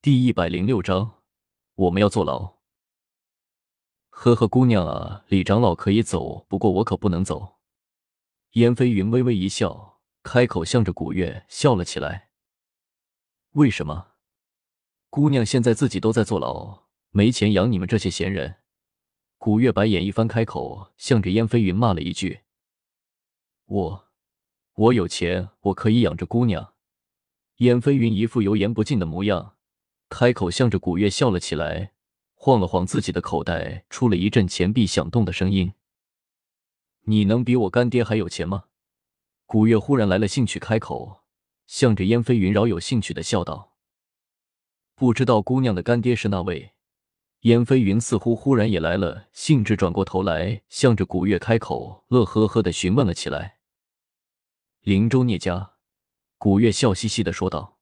第一百零六章，我们要坐牢。呵呵，姑娘啊，李长老可以走，不过我可不能走。燕飞云微微一笑，开口向着古月笑了起来。为什么？姑娘现在自己都在坐牢，没钱养你们这些闲人。古月白眼一翻，开口向着燕飞云骂了一句：“我，我有钱，我可以养着姑娘。”燕飞云一副油盐不进的模样，开口向着古月笑了起来，晃了晃自己的口袋，出了一阵钱币响动的声音。你能比我干爹还有钱吗？古月忽然来了兴趣，开口向着燕飞云饶有兴趣的笑道：“不知道姑娘的干爹是那位？”燕飞云似乎忽然也来了兴致，转过头来向着古月开口，乐呵呵的询问了起来：“灵州聂家。”古月笑嘻嘻的说道：“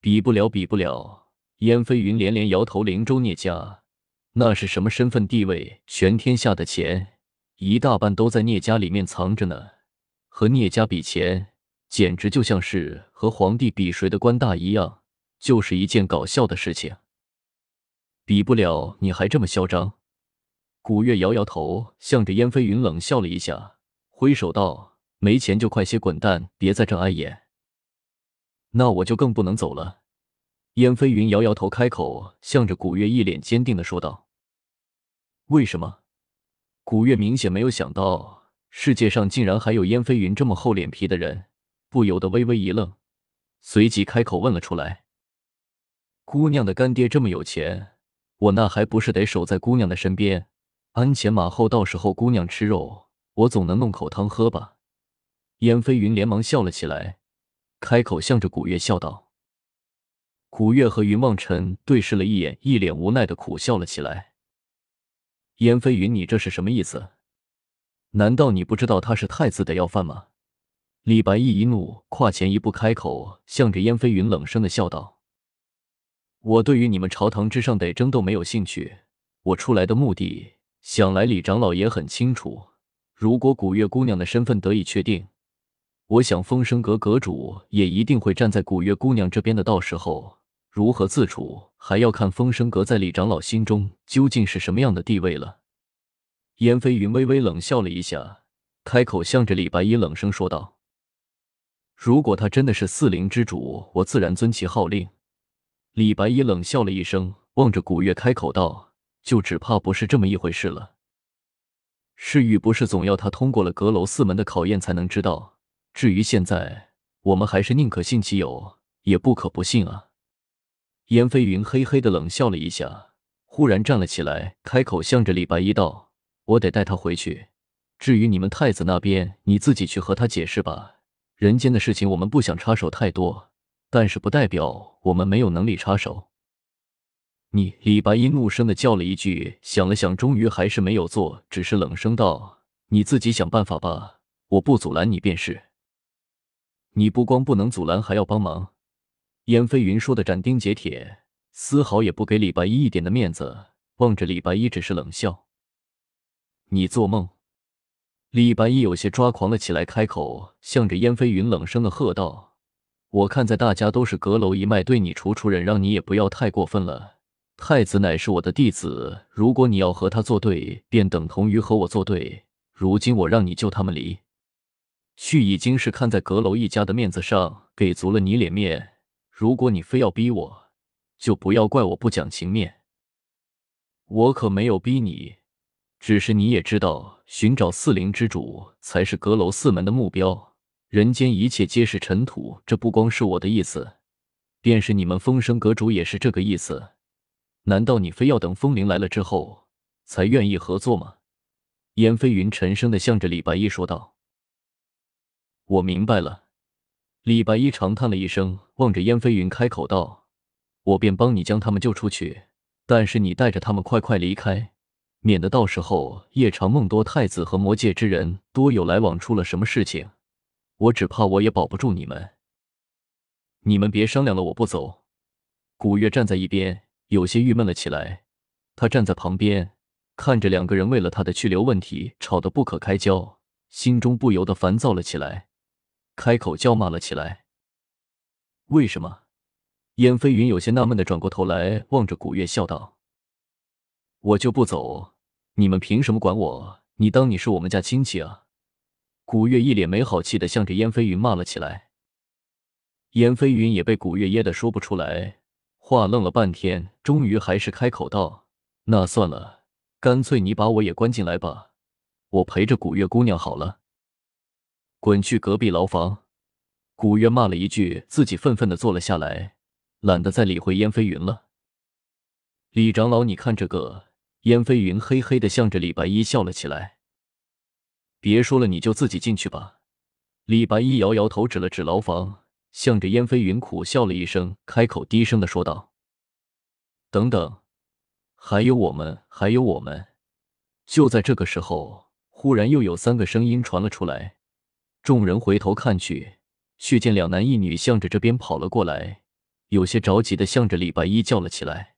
比不了，比不了。”燕飞云连连摇头：“灵州聂家那是什么身份地位？全天下的钱。”一大半都在聂家里面藏着呢，和聂家比钱，简直就像是和皇帝比谁的官大一样，就是一件搞笑的事情。比不了，你还这么嚣张？古月摇摇头，向着燕飞云冷笑了一下，挥手道：“没钱就快些滚蛋，别在这碍眼。”那我就更不能走了。燕飞云摇摇头，开口向着古月一脸坚定的说道：“为什么？”古月明显没有想到世界上竟然还有燕飞云这么厚脸皮的人，不由得微微一愣，随即开口问了出来：“姑娘的干爹这么有钱，我那还不是得守在姑娘的身边，鞍前马后，到时候姑娘吃肉，我总能弄口汤喝吧？”燕飞云连忙笑了起来，开口向着古月笑道：“古月和云望尘对视了一眼，一脸无奈的苦笑了起来。”燕飞云，你这是什么意思？难道你不知道他是太子的要犯吗？李白义一怒，跨前一步开口，向着燕飞云冷声的笑道：“我对于你们朝堂之上的争斗没有兴趣，我出来的目的，想来李长老也很清楚。如果古月姑娘的身份得以确定，我想风声阁阁主也一定会站在古月姑娘这边的。到时候……”如何自处，还要看风声阁在李长老心中究竟是什么样的地位了。燕飞云微微冷笑了一下，开口向着李白衣冷声说道：“如果他真的是四灵之主，我自然遵其号令。”李白衣冷笑了一声，望着古月开口道：“就只怕不是这么一回事了。是与不是，总要他通过了阁楼四门的考验才能知道。至于现在，我们还是宁可信其有，也不可不信啊。”燕飞云嘿嘿的冷笑了一下，忽然站了起来，开口向着李白一道：“我得带他回去。至于你们太子那边，你自己去和他解释吧。人间的事情我们不想插手太多，但是不代表我们没有能力插手。”你李白一怒声的叫了一句，想了想，终于还是没有做，只是冷声道：“你自己想办法吧，我不阻拦你便是。你不光不能阻拦，还要帮忙。”燕飞云说的斩钉截铁，丝毫也不给李白衣一点的面子。望着李白衣，只是冷笑：“你做梦！”李白衣有些抓狂了起来，开口向着燕飞云冷声的喝道：“我看在大家都是阁楼一脉，对你处处忍让，你也不要太过分了。太子乃是我的弟子，如果你要和他作对，便等同于和我作对。如今我让你救他们离去，已经是看在阁楼一家的面子上，给足了你脸面。”如果你非要逼我，就不要怪我不讲情面。我可没有逼你，只是你也知道，寻找四灵之主才是阁楼四门的目标。人间一切皆是尘土，这不光是我的意思，便是你们风声阁主也是这个意思。难道你非要等风铃来了之后才愿意合作吗？燕飞云沉声的向着李白衣说道：“我明白了。”李白衣长叹了一声，望着燕飞云开口道：“我便帮你将他们救出去，但是你带着他们快快离开，免得到时候夜长梦多太子和魔界之人多有来往，出了什么事情，我只怕我也保不住你们。你们别商量了，我不走。”古月站在一边，有些郁闷了起来。他站在旁边，看着两个人为了他的去留问题吵得不可开交，心中不由得烦躁了起来。开口叫骂了起来。为什么？燕飞云有些纳闷的转过头来望着古月，笑道：“我就不走，你们凭什么管我？你当你是我们家亲戚啊？”古月一脸没好气的向着燕飞云骂了起来。燕飞云也被古月噎得说不出来话，愣了半天，终于还是开口道：“那算了，干脆你把我也关进来吧，我陪着古月姑娘好了。”滚去隔壁牢房！古月骂了一句，自己愤愤的坐了下来，懒得再理会燕飞云了。李长老，你看这个。燕飞云嘿嘿的向着李白衣笑了起来。别说了，你就自己进去吧。李白衣摇摇头，指了指牢房，向着燕飞云苦笑了一声，开口低声的说道：“等等，还有我们，还有我们。”就在这个时候，忽然又有三个声音传了出来。众人回头看去，却见两男一女向着这边跑了过来，有些着急的向着李白衣叫了起来：“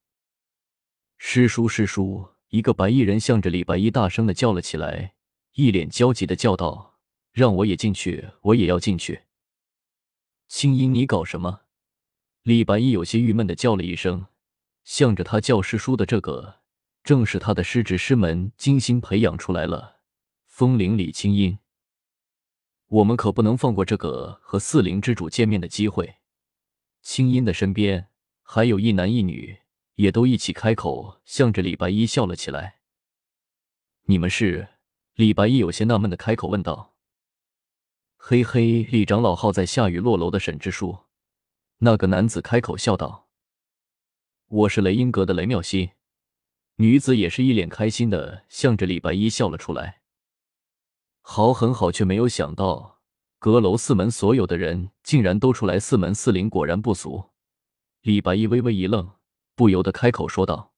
师叔，师叔！”一个白衣人向着李白衣大声的叫了起来，一脸焦急的叫道：“让我也进去，我也要进去！”青音，你搞什么？李白衣有些郁闷的叫了一声，向着他叫师叔的这个，正是他的师侄师门精心培养出来了，风灵李青音。我们可不能放过这个和四灵之主见面的机会。青音的身边还有一男一女。也都一起开口，向着李白衣笑了起来。你们是？李白衣有些纳闷的开口问道。嘿嘿，李长老号在下雨落楼的沈之书。那个男子开口笑道：“我是雷音阁的雷妙心。”女子也是一脸开心的向着李白衣笑了出来。好很好，却没有想到阁楼四门所有的人竟然都出来。四门四灵果然不俗。李白一微微一愣。不由得开口说道。